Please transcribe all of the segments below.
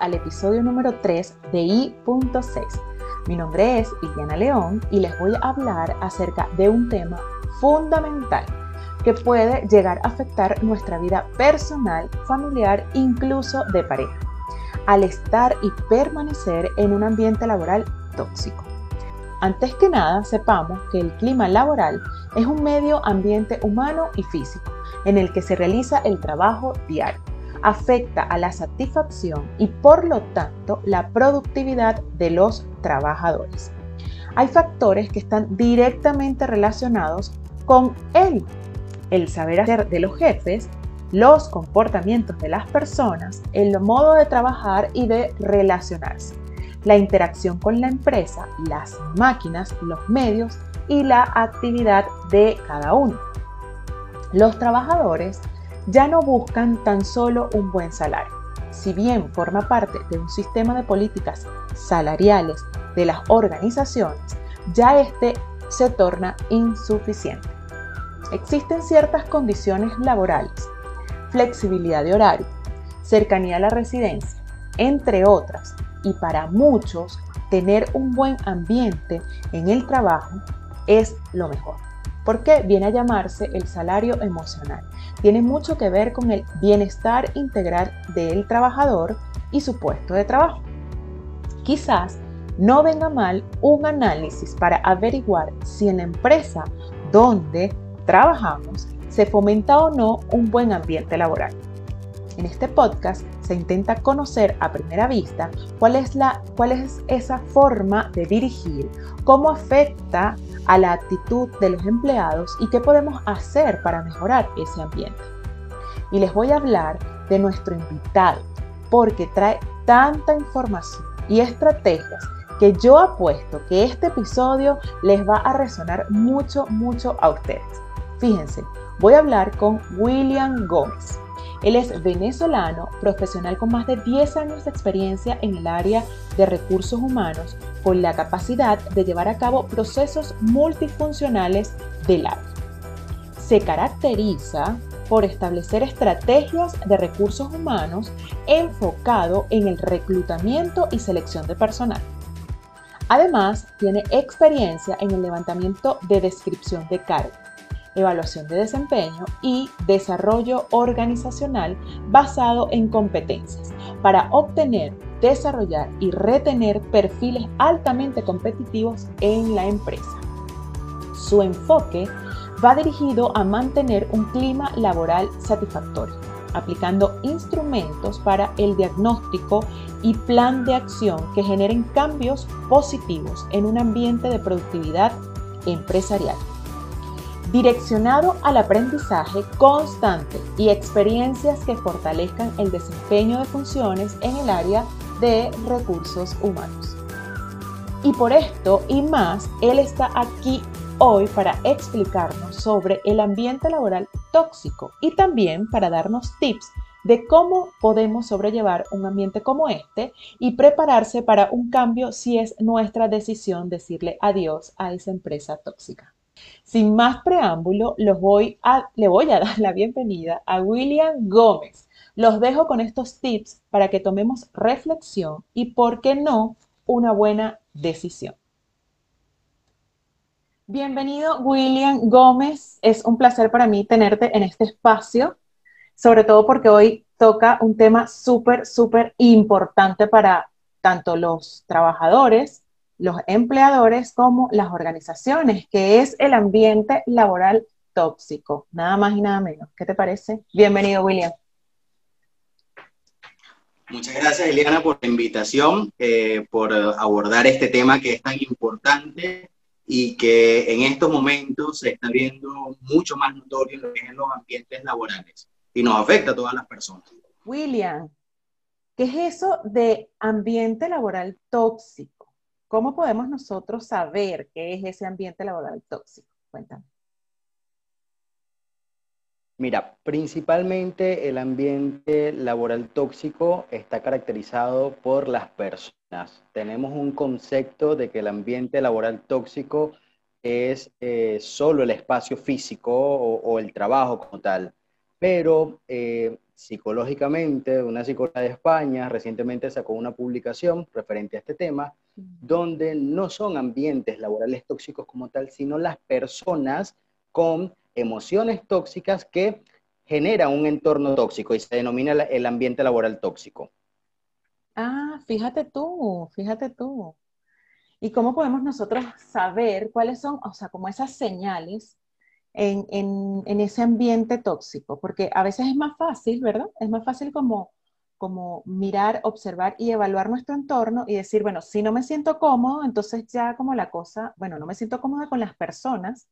Al episodio número 3 de I.6. Mi nombre es Liliana León y les voy a hablar acerca de un tema fundamental que puede llegar a afectar nuestra vida personal, familiar, incluso de pareja, al estar y permanecer en un ambiente laboral tóxico. Antes que nada, sepamos que el clima laboral es un medio ambiente humano y físico en el que se realiza el trabajo diario afecta a la satisfacción y por lo tanto la productividad de los trabajadores. Hay factores que están directamente relacionados con él, el saber hacer de los jefes, los comportamientos de las personas, el modo de trabajar y de relacionarse, la interacción con la empresa, las máquinas, los medios y la actividad de cada uno. Los trabajadores ya no buscan tan solo un buen salario. Si bien forma parte de un sistema de políticas salariales de las organizaciones, ya este se torna insuficiente. Existen ciertas condiciones laborales, flexibilidad de horario, cercanía a la residencia, entre otras, y para muchos tener un buen ambiente en el trabajo es lo mejor. ¿Por qué viene a llamarse el salario emocional? Tiene mucho que ver con el bienestar integral del trabajador y su puesto de trabajo. Quizás no venga mal un análisis para averiguar si en la empresa donde trabajamos se fomenta o no un buen ambiente laboral. En este podcast se intenta conocer a primera vista cuál es, la, cuál es esa forma de dirigir, cómo afecta a la actitud de los empleados y qué podemos hacer para mejorar ese ambiente. Y les voy a hablar de nuestro invitado, porque trae tanta información y estrategias que yo apuesto que este episodio les va a resonar mucho, mucho a ustedes. Fíjense, voy a hablar con William Gómez. Él es venezolano, profesional con más de 10 años de experiencia en el área de recursos humanos, con la capacidad de llevar a cabo procesos multifuncionales del área. Se caracteriza por establecer estrategias de recursos humanos enfocado en el reclutamiento y selección de personal. Además, tiene experiencia en el levantamiento de descripción de cargo evaluación de desempeño y desarrollo organizacional basado en competencias para obtener, desarrollar y retener perfiles altamente competitivos en la empresa. Su enfoque va dirigido a mantener un clima laboral satisfactorio, aplicando instrumentos para el diagnóstico y plan de acción que generen cambios positivos en un ambiente de productividad empresarial direccionado al aprendizaje constante y experiencias que fortalezcan el desempeño de funciones en el área de recursos humanos. Y por esto y más, él está aquí hoy para explicarnos sobre el ambiente laboral tóxico y también para darnos tips de cómo podemos sobrellevar un ambiente como este y prepararse para un cambio si es nuestra decisión decirle adiós a esa empresa tóxica. Sin más preámbulo, voy a, le voy a dar la bienvenida a William Gómez. Los dejo con estos tips para que tomemos reflexión y, ¿por qué no?, una buena decisión. Bienvenido, William Gómez. Es un placer para mí tenerte en este espacio, sobre todo porque hoy toca un tema súper, súper importante para tanto los trabajadores los empleadores como las organizaciones, que es el ambiente laboral tóxico, nada más y nada menos. ¿Qué te parece? Bienvenido, William. Muchas gracias, Eliana, por la invitación, eh, por abordar este tema que es tan importante y que en estos momentos se está viendo mucho más notorio en los ambientes laborales y nos afecta a todas las personas. William, ¿qué es eso de ambiente laboral tóxico? ¿Cómo podemos nosotros saber qué es ese ambiente laboral tóxico? Cuéntame. Mira, principalmente el ambiente laboral tóxico está caracterizado por las personas. Tenemos un concepto de que el ambiente laboral tóxico es eh, solo el espacio físico o, el trabajo como tal pero eh, psicológicamente, una psicóloga de España recientemente sacó una publicación referente a este tema, donde no son ambientes laborales tóxicos como tal, sino las personas con emociones tóxicas que generan un entorno tóxico y se denomina el ambiente laboral tóxico. Ah, fíjate tú, fíjate tú. ¿Y cómo podemos nosotros saber cuáles son, o sea, como esas señales en, en, ese ambiente tóxico? Porque a veces es más fácil, ¿verdad? Es más fácil como, como mirar, observar y evaluar nuestro entorno y decir, bueno, si no me siento cómodo, entonces ya como la cosa, bueno, no me siento cómoda con las personas,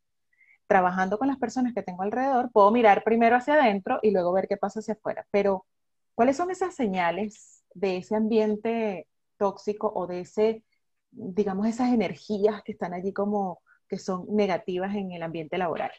trabajando con las personas que tengo alrededor, puedo mirar primero hacia adentro y luego ver qué pasa hacia afuera. Pero, ¿cuáles son esas señales de ese ambiente tóxico o de ese, digamos, esas energías que están allí como que son negativas en el ambiente laboral?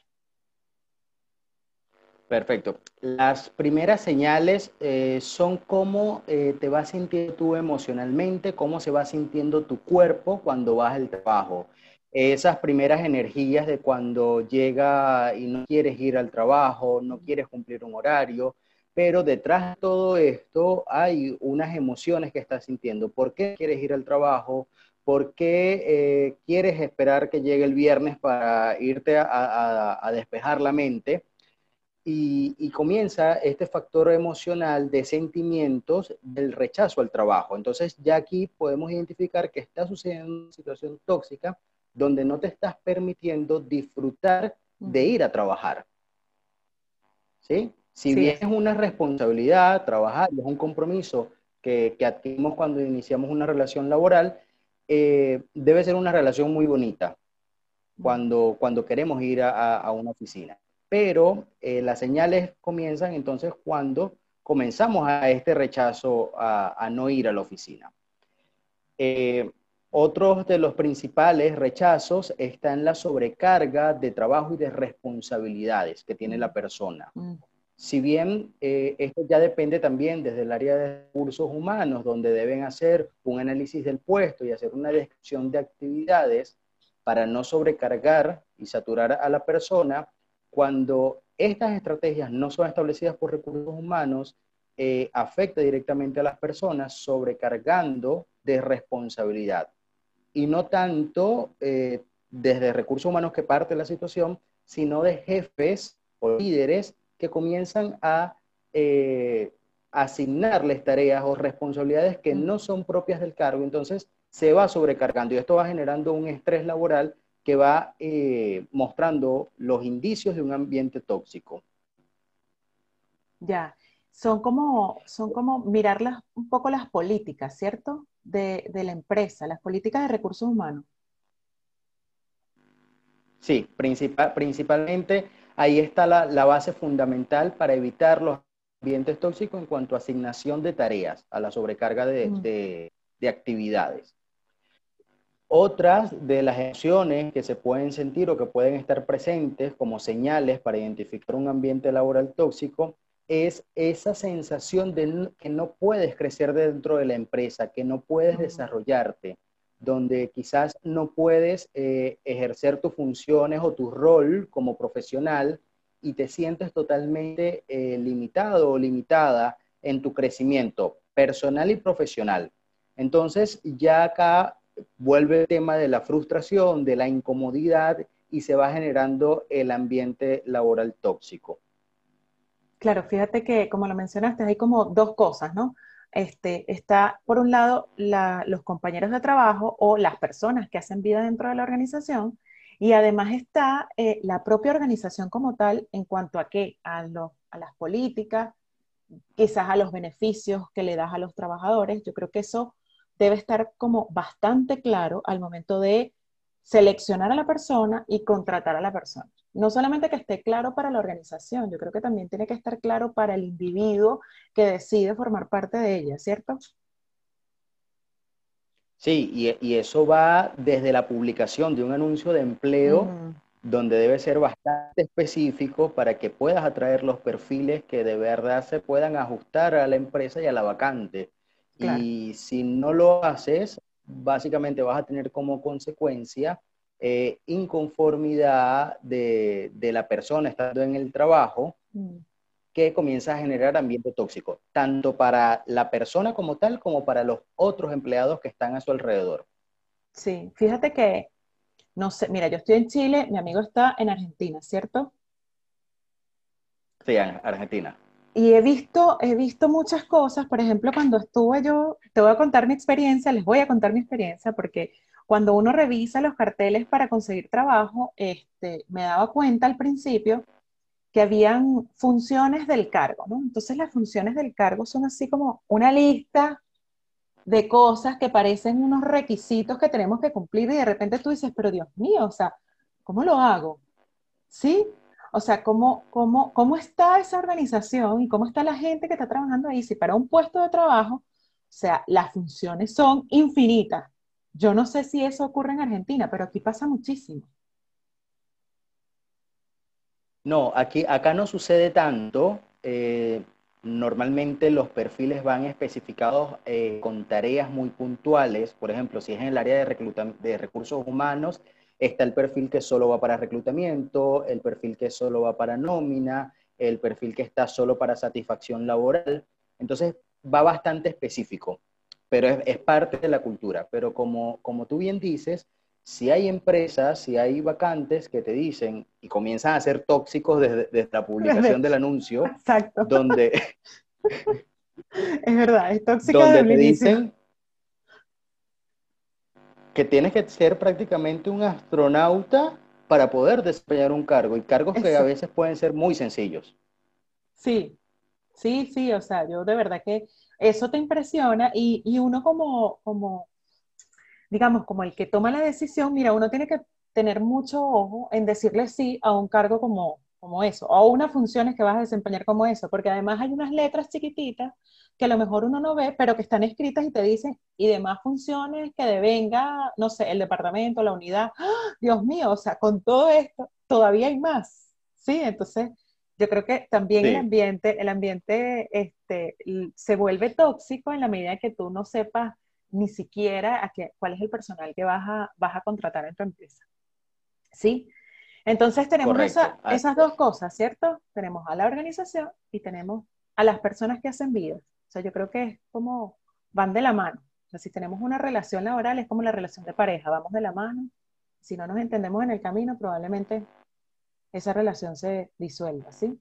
Perfecto. Las primeras señales eh, son cómo eh, te vas sintiendo tú emocionalmente, cómo se va sintiendo tu cuerpo cuando vas al trabajo esas primeras energías de cuando llega y no quieres ir al trabajo, no quieres cumplir un horario, pero detrás de todo esto hay unas emociones que estás sintiendo. ¿Por qué quieres ir al trabajo? ¿Por qué eh, quieres esperar que llegue el viernes para irte a, despejar la mente? Y, y, comienza este factor emocional de sentimientos del rechazo al trabajo. Entonces ya aquí podemos identificar que está sucediendo una situación tóxica donde no te estás permitiendo disfrutar de ir a trabajar. ¿Sí? Si bien es una responsabilidad trabajar, es un compromiso que, adquirimos cuando iniciamos una relación laboral, eh, debe ser una relación muy bonita cuando, cuando queremos ir a, una oficina. Pero eh, las señales comienzan entonces cuando comenzamos a este rechazo a, no ir a la oficina. Eh, otros de los principales rechazos está en la sobrecarga de trabajo y de responsabilidades que tiene la persona. Mm. Si bien eh, esto ya depende también desde el área de recursos humanos, donde deben hacer un análisis del puesto y hacer una descripción de actividades para no sobrecargar y saturar a la persona, cuando estas estrategias no son establecidas por recursos humanos, eh, afecta directamente a las personas sobrecargando de responsabilidad y no tanto eh, desde recursos humanos que parte de la situación, sino de jefes o líderes que comienzan a eh, asignarles tareas o responsabilidades que no son propias del cargo. Entonces se va sobrecargando y esto va generando un estrés laboral que va eh, mostrando los indicios de un ambiente tóxico. Ya, son como, son como mirar un poco las políticas, ¿cierto? de, la empresa, las políticas de recursos humanos? Sí, principalmente ahí está la, base fundamental para evitar los ambientes tóxicos en cuanto a asignación de tareas, a la sobrecarga de, mm. de actividades. Otras de las emociones que se pueden sentir o que pueden estar presentes como señales para identificar un ambiente laboral tóxico es esa sensación de que no puedes crecer dentro de la empresa, que no puedes desarrollarte, donde quizás no puedes eh, ejercer tus funciones o tu rol como profesional y te sientes totalmente eh, limitado o limitada en tu crecimiento personal y profesional. Entonces ya acá vuelve el tema de la frustración, de la incomodidad y se va generando el ambiente laboral tóxico. Claro, fíjate que como lo mencionaste, hay como dos cosas, ¿no? Este, está por un lado los compañeros de trabajo o las personas que hacen vida dentro de la organización y además está eh, la propia organización como tal en cuanto a qué, a, a las políticas, quizás a los beneficios que le das a los trabajadores. Yo creo que eso debe estar como bastante claro al momento de seleccionar a la persona y contratar a la persona no solamente que esté claro para la organización, yo creo que también tiene que estar claro para el individuo que decide formar parte de ella, ¿cierto? Sí, y, eso va desde la publicación de un anuncio de empleo, donde debe ser bastante específico para que puedas atraer los perfiles que de verdad se puedan ajustar a la empresa y a la vacante. Y si no lo haces, básicamente vas a tener como consecuencia eh, inconformidad de, la persona estando en el trabajo, mm. que comienza a generar ambiente tóxico, tanto para la persona como tal como para los otros empleados que están a su alrededor. Sí, fíjate que, no sé, mira, yo estoy en Chile, mi amigo está en Argentina, ¿cierto? Sí, en Argentina. Y he visto, he visto muchas cosas, por ejemplo, cuando estuve yo, te voy a contar mi experiencia, les voy a contar mi experiencia, porque cuando uno revisa los carteles para conseguir trabajo, este, me daba cuenta al principio que habían funciones del cargo, ¿no? Entonces las funciones del cargo son así como una lista de cosas que parecen unos requisitos que tenemos que cumplir y de repente tú dices, pero Dios mío, o sea, ¿cómo lo hago? ¿Sí? O sea, ¿cómo, cómo, cómo está esa organización y cómo está la gente que está trabajando ahí? Si para un puesto de trabajo, o sea, las funciones son infinitas. Yo no sé si eso ocurre en Argentina, pero aquí pasa muchísimo. No, aquí, acá no sucede tanto. Eh, normalmente los perfiles van especificados eh, con tareas muy puntuales. Por ejemplo, si es en el área de, de recursos humanos, está el perfil que solo va para reclutamiento, el perfil que solo va para nómina, el perfil que está solo para satisfacción laboral. Entonces, va bastante específico, pero es, es parte de la cultura. Pero como, como tú bien dices, si hay empresas, si hay vacantes que te dicen y comienzan a ser tóxicos desde, la publicación del anuncio, Exacto. donde... es verdad, es tóxico donde te dicen que tienes que ser prácticamente un astronauta para poder desempeñar un cargo, y cargos que a veces pueden ser muy sencillos. Sí, sí, sí, o sea, yo de verdad que eso te impresiona y, y uno como, como digamos, como el que toma la decisión, mira, uno tiene que tener mucho ojo en decirle sí a un cargo como, como eso, o a unas funciones que vas a desempeñar como eso, porque además hay unas letras chiquititas que a lo mejor uno no ve, pero que están escritas y te dicen, y demás funciones que devenga, no sé, el departamento, la unidad. ¡Ah! Dios mío, o sea, con todo esto, todavía hay más, ¿sí? Entonces, yo creo que también el ambiente, el ambiente este, se vuelve tóxico en la medida que tú no sepas ni siquiera a qué, cuál es el personal que vas a, vas a contratar en tu empresa. ¿Sí? Entonces tenemos ah, esas dos cosas, ¿cierto? Tenemos a la organización y tenemos a las personas que hacen vida. Sea, yo creo que es como van de la mano. O sea, si tenemos una relación laboral es como la relación de pareja, vamos de la mano. Si no nos entendemos en el camino, probablemente esa relación se disuelva, ¿sí?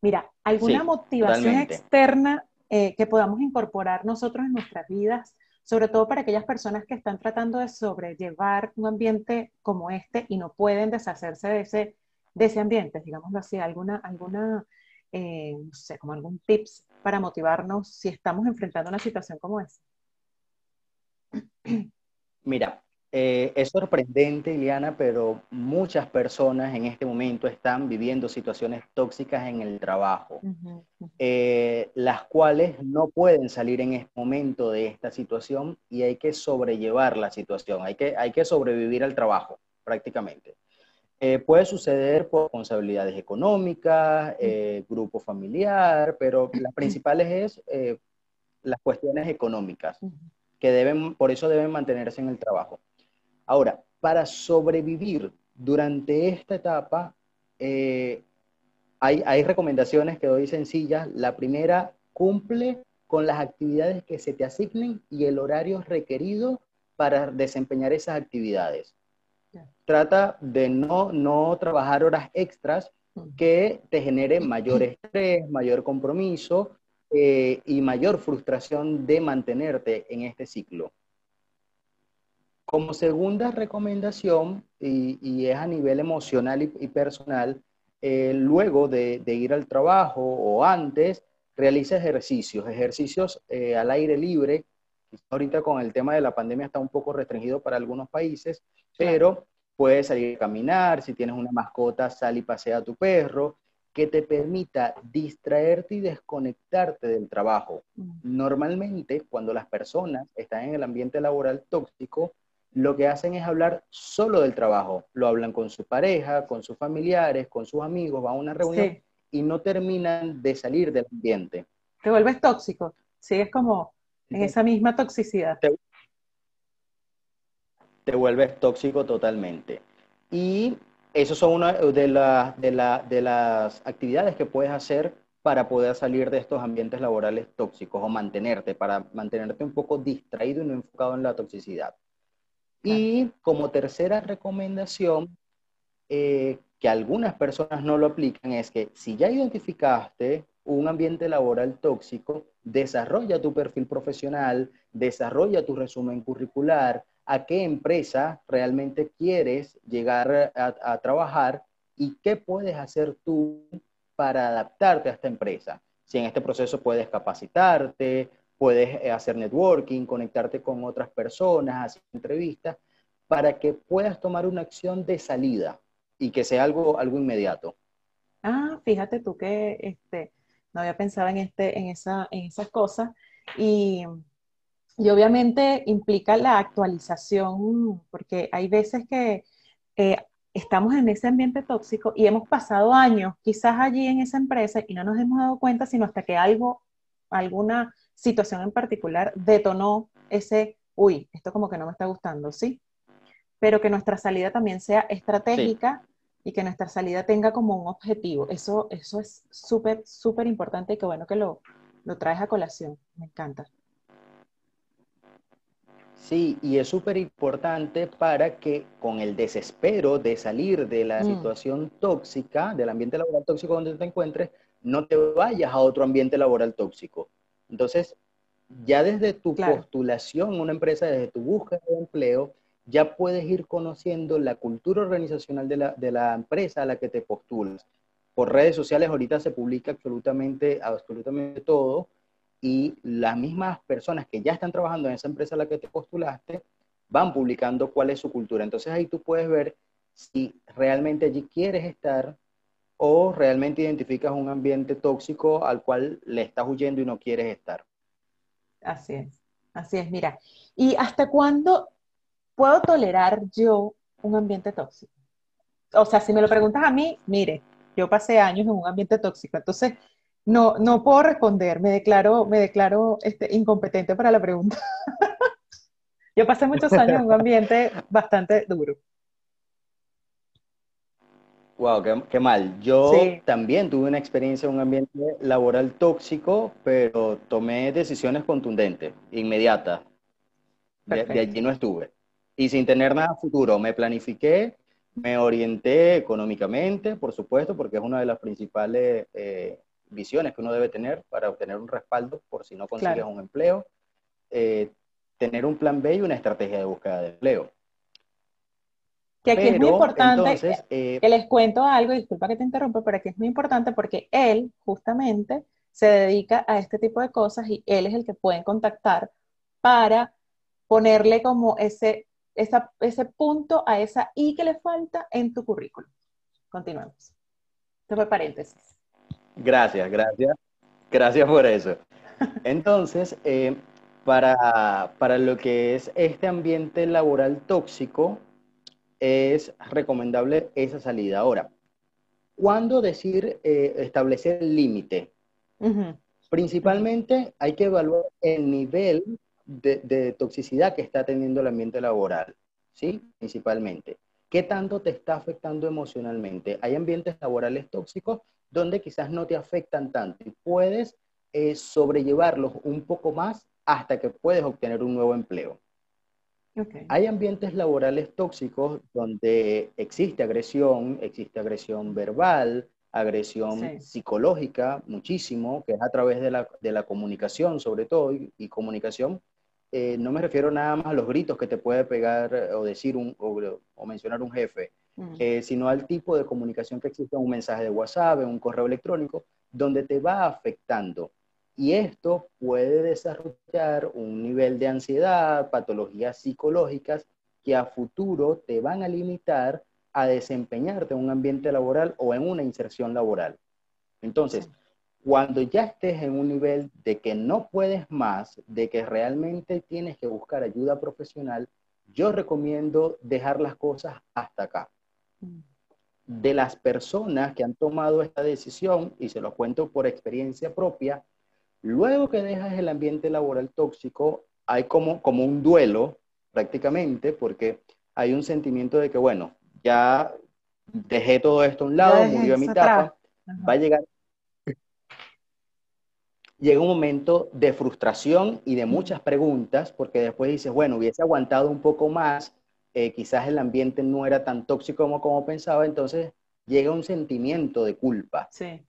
Mira, ¿alguna motivación externa eh, que podamos incorporar nosotros en nuestras vidas, sobre todo para aquellas personas que están tratando de sobrellevar un ambiente como este y no pueden deshacerse de ese, de ese ambiente, digámoslo así, alguna, alguna eh, no sé, como algún tips para motivarnos si estamos enfrentando una situación como esa. Mira, eh, es sorprendente, Iliana, pero muchas personas en este momento están viviendo situaciones tóxicas en el trabajo, eh, las cuales no pueden salir en este momento de esta situación y hay que sobrellevar la situación, hay que, hay que sobrevivir al trabajo prácticamente. Eh, puede suceder por responsabilidades económicas, grupo familiar, pero las principales es las cuestiones económicas, que deben, por eso deben mantenerse en el trabajo. Ahora, para sobrevivir durante esta etapa, eh, hay, recomendaciones que doy sencillas. La primera, cumple con las actividades que se te asignen y el horario requerido para desempeñar esas actividades. Trata de no, no trabajar horas extras que te generen mayor estrés, mayor compromiso eh, y mayor frustración de mantenerte en este ciclo. Como segunda recomendación, y, es a nivel emocional y, personal, eh, luego de, ir al trabajo o antes, realiza ejercicios, ejercicios eh, al aire libre. Ahorita con el tema de la pandemia está un poco restringido para algunos países, pero puedes salir a caminar, si tienes una mascota, sal y pasea a tu perro, que te permita distraerte y desconectarte del trabajo. Mm. Normalmente, cuando las personas están en el ambiente laboral tóxico, lo que hacen es hablar solo del trabajo. Lo hablan con su pareja, con sus familiares, con sus amigos, van a una reunión y no terminan de salir del ambiente. Te vuelves tóxico, sigues como en esa misma toxicidad. Te, te vuelves tóxico totalmente. Y Esas son una de, de, las actividades que puedes hacer para poder salir de estos ambientes laborales tóxicos o mantenerte, para mantenerte un poco distraído y no enfocado en la toxicidad. Y como tercera recomendación, eh, que algunas personas no lo aplican, es que si ya identificaste un ambiente laboral tóxico, desarrolla tu perfil profesional, desarrolla tu resumen curricular, a qué empresa realmente quieres llegar a, trabajar y qué puedes hacer tú para adaptarte a esta empresa. Si en este proceso puedes capacitarte, puedes eh, hacer networking, conectarte con otras personas, hacer entrevistas, para que puedas tomar una acción de salida y que sea algo, algo inmediato. Ah, fíjate tú que este, no había pensado en, este, en, esa, en esas cosas y y obviamente implica la actualización, porque hay veces que eh, estamos en ese ambiente tóxico y hemos pasado años quizás allí en esa empresa y no nos hemos dado cuenta sino hasta que algo, alguna situación en particular detonó ese, uy, esto como que no me está gustando, ¿sí? Pero que nuestra salida también sea estratégica y que nuestra salida tenga como un objetivo. Eso, eso es súper, súper importante y qué bueno que lo, lo traes a colación. Me encanta. Sí, y es súper importante para que con el desespero de salir de la mm. situación tóxica, del ambiente laboral tóxico donde te encuentres, no te vayas a otro ambiente laboral tóxico. Entonces, ya desde tu postulación en una empresa, desde tu búsqueda de empleo, ya puedes ir conociendo la cultura organizacional de la, de la empresa a la que te postulas. Por redes sociales ahorita se publica absolutamente, absolutamente todo y las mismas personas que ya están trabajando en esa empresa a la que te postulaste van publicando cuál es su cultura. Entonces ahí tú puedes ver si realmente allí quieres estar o realmente identificas un ambiente tóxico al cual le estás huyendo y no quieres estar. Así es, así es, mira. ¿Y hasta cuándo puedo tolerar yo un ambiente tóxico? O sea, si me lo preguntas a mí, mire, yo pasé años en un ambiente tóxico, entonces no, no puedo responder, me declaro, me declaro este, incompetente para la pregunta. Yo pasé muchos años en un ambiente bastante duro. Wow, qué, mal. Yo también tuve una experiencia en un ambiente laboral tóxico, pero tomé decisiones contundentes, inmediatas. De, allí no estuve. Y sin tener nada futuro, me planifiqué, me orienté económicamente, por supuesto, porque es una de las principales eh, visiones que uno debe tener para obtener un respaldo por si no consigues un empleo, eh, tener un plan B y una estrategia de búsqueda de empleo. Que aquí es muy importante, eh, que les cuento algo, disculpa que te interrumpa, pero aquí es muy importante porque él justamente se dedica a este tipo de cosas y él es el que pueden contactar para ponerle como ese, ese punto a esa I que le falta en tu currículum. Continuamos. Esto fue paréntesis. Gracias, gracias. Gracias por eso. Entonces, eh, para, lo que es este ambiente laboral tóxico, es recomendable esa salida. Ahora, ¿cuándo decir eh, establecer el límite? Principalmente hay que evaluar el nivel de, de, toxicidad que está teniendo el ambiente laboral, ¿sí? Principalmente. ¿Qué tanto te está afectando emocionalmente? Hay ambientes laborales tóxicos donde quizás no te afectan tanto y puedes eh, sobrellevarlos un poco más hasta que puedes obtener un nuevo empleo. Hay ambientes laborales tóxicos donde existe agresión, existe agresión verbal, agresión psicológica, muchísimo, que es a través de la, comunicación sobre todo, y, comunicación, eh, no me refiero nada más a los gritos que te puede pegar o decir un, o mencionar un jefe, eh, sino al tipo de comunicación que existe en un mensaje de WhatsApp, en un correo electrónico, donde te va afectando. Y esto puede desarrollar un nivel de ansiedad, patologías psicológicas que a futuro te van a limitar a desempeñarte en un ambiente laboral o en una inserción laboral. Entonces, cuando ya estés en un nivel de que no puedes más, de que realmente tienes que buscar ayuda profesional, yo recomiendo dejar las cosas hasta acá. De las personas que han tomado esta decisión, y se lo cuento por experiencia propia, luego que dejas el ambiente laboral tóxico, hay como, como un duelo prácticamente, porque hay un sentimiento de que, bueno, ya dejé todo esto a un lado, murió a mi etapa, va a llegar llega un momento de frustración y de muchas preguntas, porque después dices, bueno, hubiese aguantado un poco más, eh, quizás el ambiente no era tan tóxico como, como pensaba, entonces llega un sentimiento de culpa. Sí.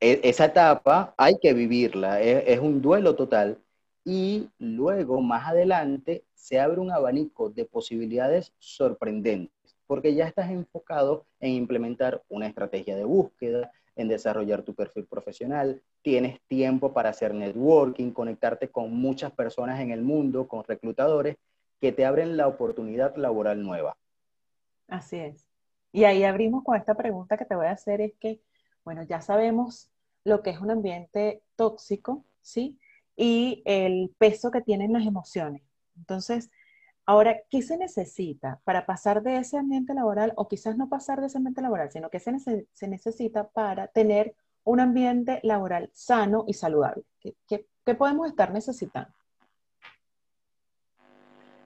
E, esa etapa hay que vivirla, es, es un duelo total. Y luego, más adelante, se abre un abanico de posibilidades sorprendentes, porque ya estás enfocado en implementar una estrategia de búsqueda, en desarrollar tu perfil profesional, tienes tiempo para hacer networking, conectarte con muchas personas en el mundo, con reclutadores que te abren la oportunidad laboral nueva. Así es. Y ahí abrimos con esta pregunta que te voy a hacer, es que, bueno, ya sabemos lo que es un ambiente tóxico, ¿sí? Y el peso que tienen las emociones. Entonces, Ahora, ¿qué se necesita para pasar de ese ambiente laboral o quizás no pasar de ese ambiente laboral, sino que se, necesita para tener un ambiente laboral sano y saludable? ¿Qué, podemos estar necesitando?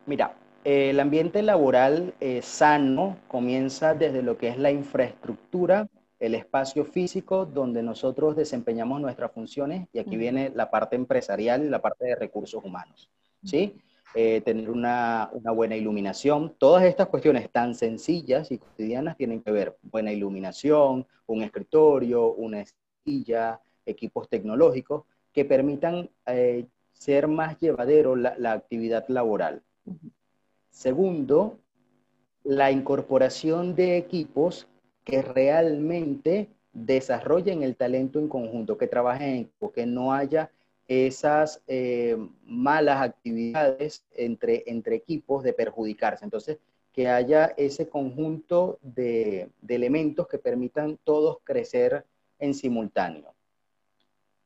Mira, el ambiente laboral eh, sano comienza desde lo que es la infraestructura, el espacio físico donde nosotros desempeñamos nuestras funciones y aquí viene la parte empresarial y la parte de recursos humanos. ¿sí? Eh, tener una, buena iluminación. Todas estas cuestiones tan sencillas y cotidianas tienen que ver buena iluminación, un escritorio, una silla, equipos tecnológicos que permitan eh, ser más llevadero la, actividad laboral. Segundo, la incorporación de equipos que realmente desarrollen el talento en conjunto, que trabajen que no haya esas eh, malas actividades entre, entre equipos de perjudicarse. Entonces, que haya ese conjunto de, elementos que permitan todos crecer en simultáneo.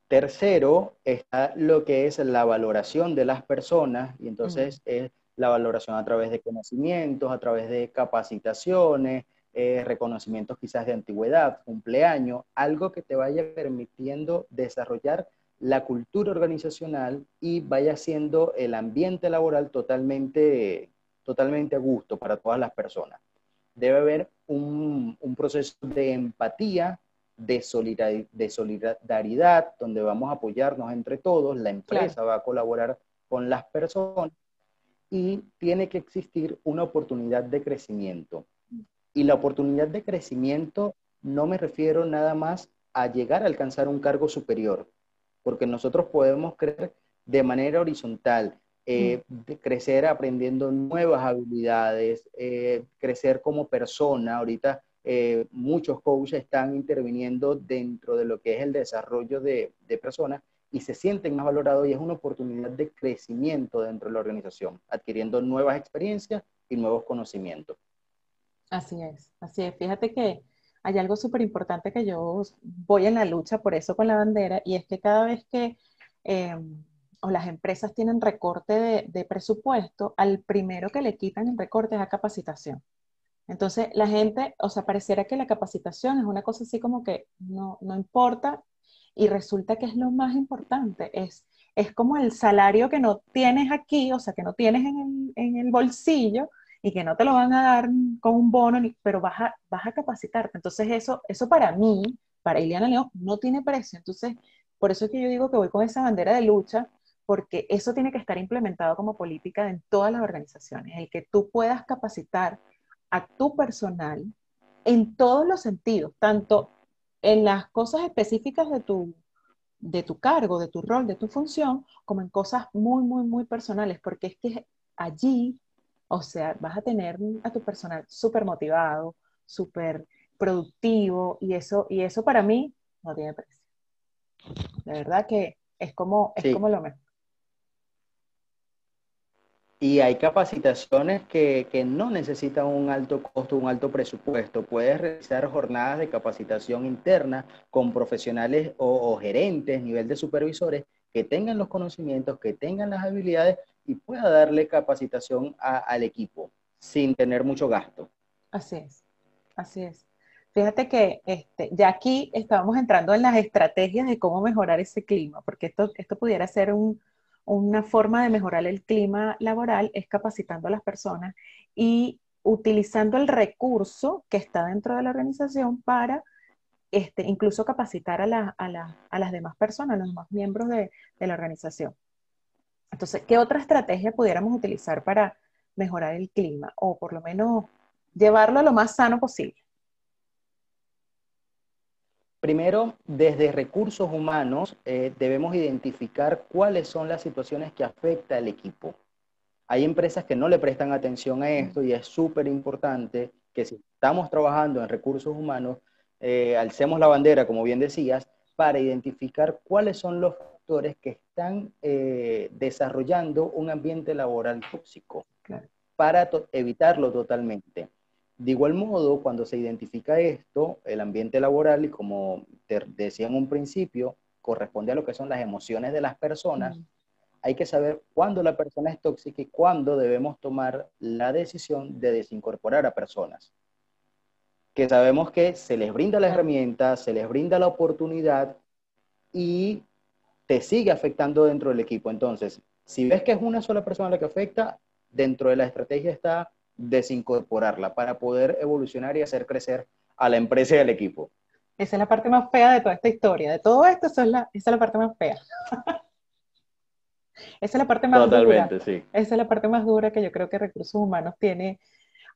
Tercero, está lo que es la valoración de las personas, y entonces es la valoración a través de conocimientos, a través de capacitaciones, eh, reconocimientos quizás de antigüedad, cumpleaños, algo que te vaya permitiendo desarrollar la cultura organizacional y vaya siendo el ambiente laboral totalmente, totalmente a gusto para todas las personas. Debe haber un, proceso de empatía, de solidaridad, de solidaridad, donde vamos a apoyarnos entre todos, la empresa va a colaborar con las personas y tiene que existir una oportunidad de crecimiento. Y la oportunidad de crecimiento no me refiero nada más a llegar a alcanzar un cargo superior, porque nosotros podemos crecer de manera horizontal, eh, mm. crecer aprendiendo nuevas habilidades, eh, crecer como persona. Ahorita eh, muchos coaches están interviniendo dentro de lo que es el desarrollo de, de personas y se sienten más valorados y es una oportunidad de crecimiento dentro de la organización, adquiriendo nuevas experiencias y nuevos conocimiitos. Así es, así es. Fíjate que hay algo súper importante que yo voy en la lucha por eso con la bandera y es que cada vez que em, o las empresas tienen recorte de, presupuesto, al primero que le quitan el recorte es a capacitación. Entonces, la gente, o sea, pareciera que la capacitación es una cosa así como que no, no importa y resulta que es lo más importante, es, es como el salario que no tienes aquí, o sea, que no tienes en el, en el bolsillo, y que no te lo van a dar con un bono, pero vas a, vas a capacitarte. Entonces eso, eso para mí, para Iliana León, no tiene precio. Entonces, por eso es que yo digo que voy con esa bandera de lucha, porque eso tiene que estar implementado como política en todas las organizaciones, el que tú puedas capacitar a tu personal en todos los sentidos, tanto en las cosas específicas de tu, de tu cargo, de tu rol, de tu función, como en cosas muy, muy, muy personales, porque es que allí o sea, vas a tener a tu personal súper motivado, súper productivo y eso, y eso para mí no tiene precio. De verdad que es como, es como lo mejor. Y hay capacitaciones que, no necesitan un alto costo, un alto presupuesto. Puedes realizar jornadas de capacitación interna con profesionales o, o gerentes, nivel de supervisores, que tengan los conocimientos, que tengan las habilidades y pueda darle capacitación al equipo sin tener mucho gasto. Así es, así es. Fíjate que este, ya aquí estábamos entrando en las estrategias de cómo mejorar ese clima, porque esto, esto pudiera ser una forma de mejorar el clima laboral, es capacitando a las personas y utilizando el recurso que está dentro de la organización para este, incluso capacitar a, las demás personas, a los demás miembros de, la organización. Entonces, ¿qué otra estrategia pudiéramos utilizar para mejorar el clima o por lo menos llevarlo a lo más sano posible? Primero, desde recursos humanos eh, debemos identificar cuáles son las situaciones que afectan al equipo. Hay empresas que no le prestan atención a esto y es súper importante que si estamos trabajando en recursos humanos, eh, alcemos la bandera, como bien decías, para identificar cuáles son los factores que están eh, desarrollando un ambiente laboral tóxico, para evitarlo totalmente. De igual modo, cuando se identifica esto, el ambiente laboral, y como te decía en un principio, corresponde a lo que son las emociones de las personas, hay que saber cuándo la persona es tóxica y cuándo debemos tomar la decisión de desincorporar a personas. Que sabemos que se les brinda la herramienta, se les brinda la oportunidad y te sigue afectando dentro del equipo. Entonces, si ves que es una sola persona la que afecta, dentro de la estrategia está desincorporarla para poder evolucionar y hacer crecer a la empresa y al equipo. Esa es la parte más fea de toda esta historia. De todo esto, esa es la, esa es la parte más fea. esa es la parte más Totalmente, sí. Esa es la parte más dura que yo creo que Recursos Humanos tiene,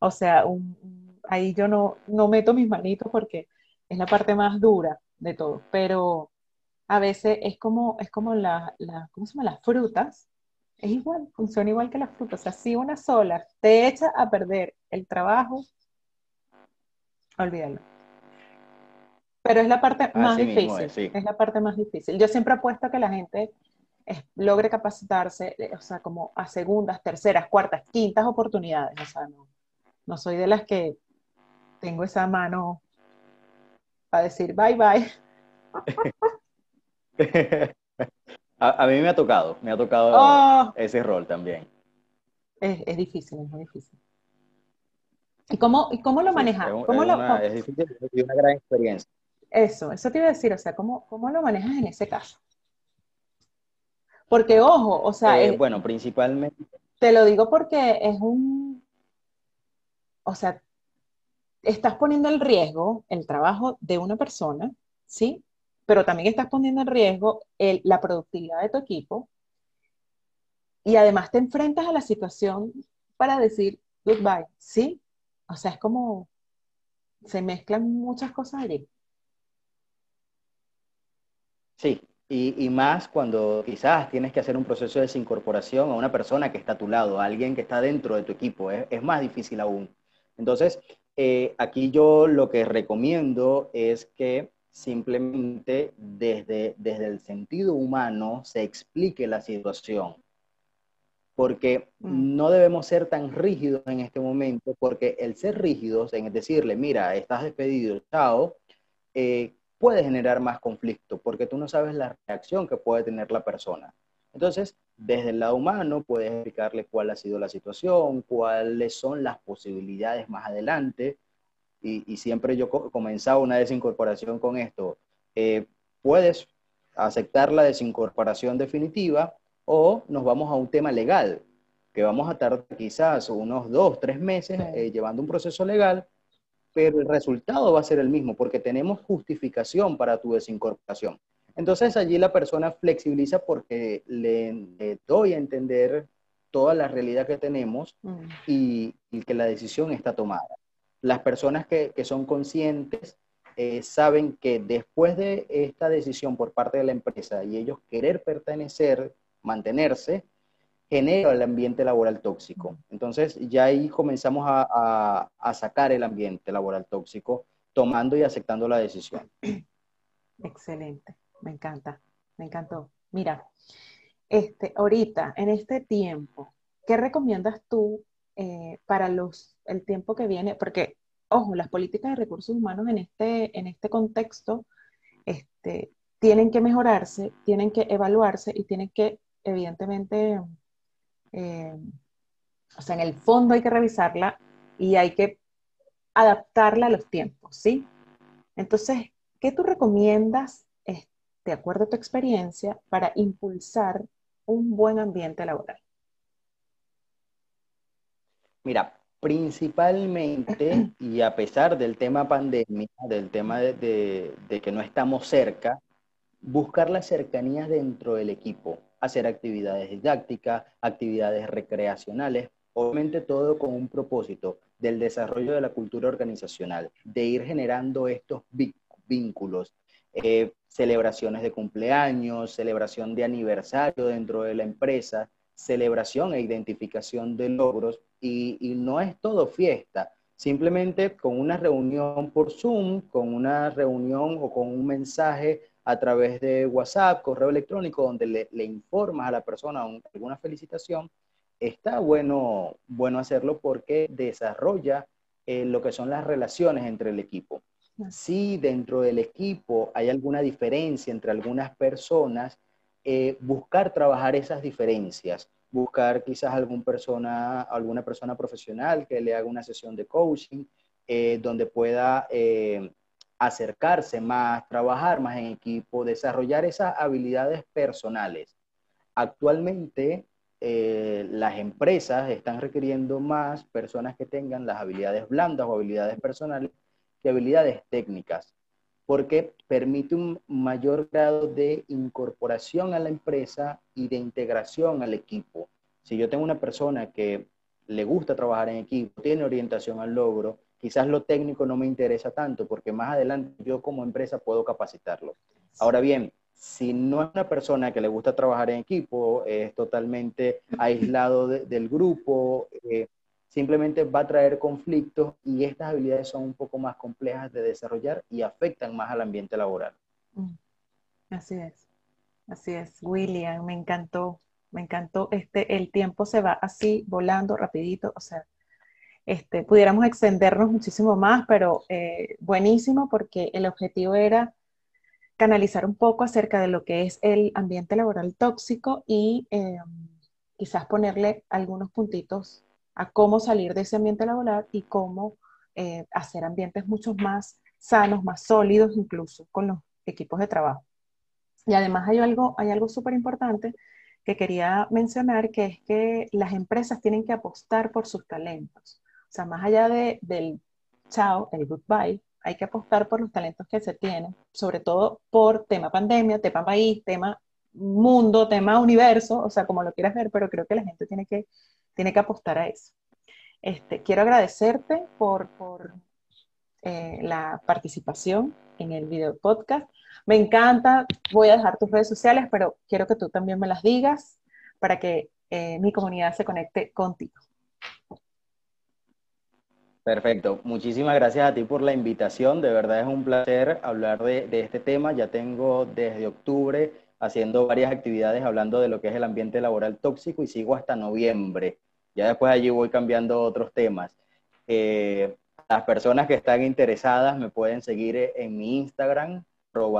o sea, un, ahí yo no, no meto mis manitos porque es la parte más dura de todo, pero a veces es como, es como la, la, ¿cómo se llama? Las frutas, es igual, funciona igual que las frutas, o sea, si una sola te echa a perder el trabajo, olvídalo. Pero es la parte más difícil, es, la parte más difícil. Yo siempre apuesto a que la gente logre capacitarse, eh, o sea, como a segundas, terceras, cuartas, quintas oportunidades, o sea, no, no soy de las que tengo esa mano para decir bye bye. a, mí me ha tocado, me ha tocado oh. ese rol también. Es, difícil, es muy difícil. ¿Y cómo, y cómo lo manejas? Es, una, es difícil, es una gran experiencia. Eso, eso te iba a decir, o sea, ¿cómo, cómo lo manejas en ese caso? Porque, ojo, o sea... Eh, bueno, principalmente... Te lo digo porque es un... O sea, estás poniendo en riesgo el trabajo de una persona, ¿sí? Pero también estás poniendo en riesgo la productividad de tu equipo y además te enfrentas a la situación para decir goodbye, ¿sí? O sea, es como se mezclan muchas cosas allí. Sí, y, más cuando quizás tienes que hacer un proceso de desincorporación a una persona que está a tu lado, a alguien que está dentro de tu equipo, es más difícil aún. Entonces, eh, aquí yo lo que recomiendo es que simplemente desde, desde el sentido humano se explique la situación. Porque mm. no debemos ser tan rígidos en este momento, porque el ser rígidos, en decirle, mira, estás despedido, chao, eh, puede generar más conflicto, porque tú no sabes la reacción que puede tener la persona. Entonces, desde el lado humano puedes explicarle cuál ha sido la situación, cuáles son las posibilidades más adelante. Y, siempre yo comenzaba una desincorporación con esto. Eh, puedes aceptar la desincorporación definitiva o nos vamos a un tema legal, que vamos a tardar quizás unos dos, tres meses eh, llevando un proceso legal, pero el resultado va a ser el mismo porque tenemos justificación para tu desincorporación. Entonces allí la persona flexibiliza porque le, doy a entender toda la realidad que tenemos mm. y, que la decisión está tomada. Las personas que, son conscientes eh, saben que después de esta decisión por parte de la empresa y ellos querer pertenecer, mantenerse, genera el ambiente laboral tóxico. Entonces ya ahí comenzamos a sacar el ambiente laboral tóxico tomando y aceptando la decisión. Excelente me encanta, me encantó. Mira, este, ahorita, en este tiempo, ¿qué recomiendas tú eh, para los, el tiempo que viene? Porque, ojo, las políticas de recursos humanos en este, en este contexto este, tienen que mejorarse, tienen que evaluarse y tienen que, evidentemente, eh, o sea, en el fondo hay que revisarla y hay que adaptarla a los tiempos, ¿sí? Entonces, ¿qué tú recomiendas de acuerdo a tu experiencia, para impulsar un buen ambiente laboral? Mira, Principalmente, y a pesar del tema pandemia, del tema de, de que no estamos cerca, buscar la cercanía dentro del equipo, hacer actividades didácticas, actividades recreacionales, obviamente todo con un propósito del desarrollo de la cultura organizacional, de ir generando estos vínculos, eh, celebraciones de cumpleaños, celebración de aniversario dentro de la empresa, celebración e identificación de logros y, no es todo fiesta, simplemente con una reunión por Zoom, con una reunión o con un mensaje a través de WhatsApp, correo electrónico, donde le, le informas a la persona alguna felicitación, está bueno, bueno hacerlo porque desarrolla eh, lo que son las relaciones entre el equipo. Si dentro del equipo hay alguna diferencia entre algunas personas, eh, buscar trabajar esas diferencias, buscar quizás algún persona, alguna persona profesional que le haga una sesión de coaching, eh, donde pueda acercarse más, trabajar más en equipo, desarrollar esas habilidades personales. Actualmente eh, las empresas están requiriendo más personas que tengan las habilidades blandas o habilidades personales que habilidades técnicas, porque permite un mayor grado de incorporación a la empresa y de integración al equipo. Si yo tengo una persona que le gusta trabajar en equipo, tiene orientación al logro, quizás lo técnico no me interesa tanto porque más adelante yo como empresa puedo capacitarlo. Ahora bien, si no es una persona que le gusta trabajar en equipo, es totalmente aislado del grupo, eh, simplemente va a traer conflictos y estas habilidades son un poco más complejas de desarrollar y afectan más al ambiente laboral. Mm. Así es, así es. William, me encantó, me encantó. Este, el tiempo se va así, volando, rapidito, o sea, este, pudiéramos extendernos muchísimo más, pero eh, buenísimo porque el objetivo era canalizar un poco acerca de lo que es el ambiente laboral tóxico y eh, quizás ponerle algunos puntitos a cómo salir de ese ambiente laboral y cómo eh, hacer ambientes mucho más sanos, más sólidos incluso con los equipos de trabajo. Y además hay algo, hay algo súper importante que quería mencionar, que es que las empresas tienen que apostar por sus talentos. O sea, más allá de, del chao, el goodbye, hay que apostar por los talentos que se tienen, sobre todo por tema pandemia, tema país, tema mundo, tema universo, o sea, como lo quieras ver, pero creo que la gente tiene que, tiene que apostar a eso. Este, quiero agradecerte por, por eh, la participación en el video podcast. Me encanta, voy a dejar tus redes sociales, pero quiero que tú también me las digas para que eh, mi comunidad se conecte contigo. Perfecto. Muchísimas gracias a ti por la invitación. De verdad es un placer hablar de, este tema. Ya tengo desde octubre haciendo varias actividades hablando de lo que es el ambiente laboral tóxico y sigo hasta noviembre. Ya después allí voy cambiando otros temas. Eh, las personas que están interesadas me pueden seguir en mi Instagram,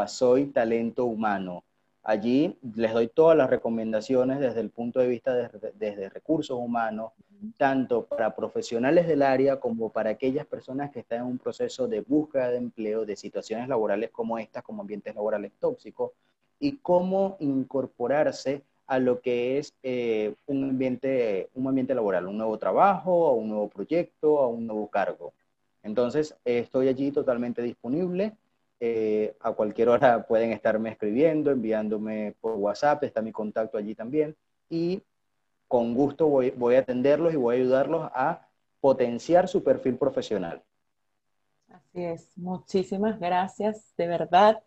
soy talento humano. Allí les doy todas las recomendaciones desde el punto de vista de, desde recursos humanos, tanto para profesionales del área como para aquellas personas que están en un proceso de búsqueda de empleo, de situaciones laborales como estas, como ambientes laborales tóxicos, y cómo incorporarse a lo que es eh, un, ambiente, un ambiente laboral, un nuevo trabajo, a un nuevo proyecto, a un nuevo cargo. Entonces, estoy allí totalmente disponible eh, a cualquier hora pueden estarme escribiendo, enviándome por WhatsApp, está mi contacto allí también. Y con gusto voy, voy a atenderlos y voy a ayudarlos a potenciar su perfil profesional. Así es, muchísimas gracias, de verdad.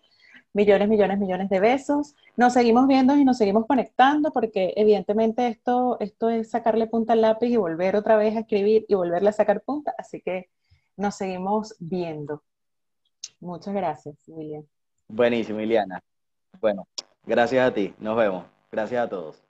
Millones, millones, millones de besos. Nos seguimos viendo y nos seguimos conectando porque evidentemente esto, esto es sacarle punta al lápiz y volver otra vez a escribir y volverle a sacar punta. Así que nos seguimos viendo. Muchas gracias, William. Buenísimo, Iliana. Bueno, gracias a ti. Nos vemos. Gracias a todos.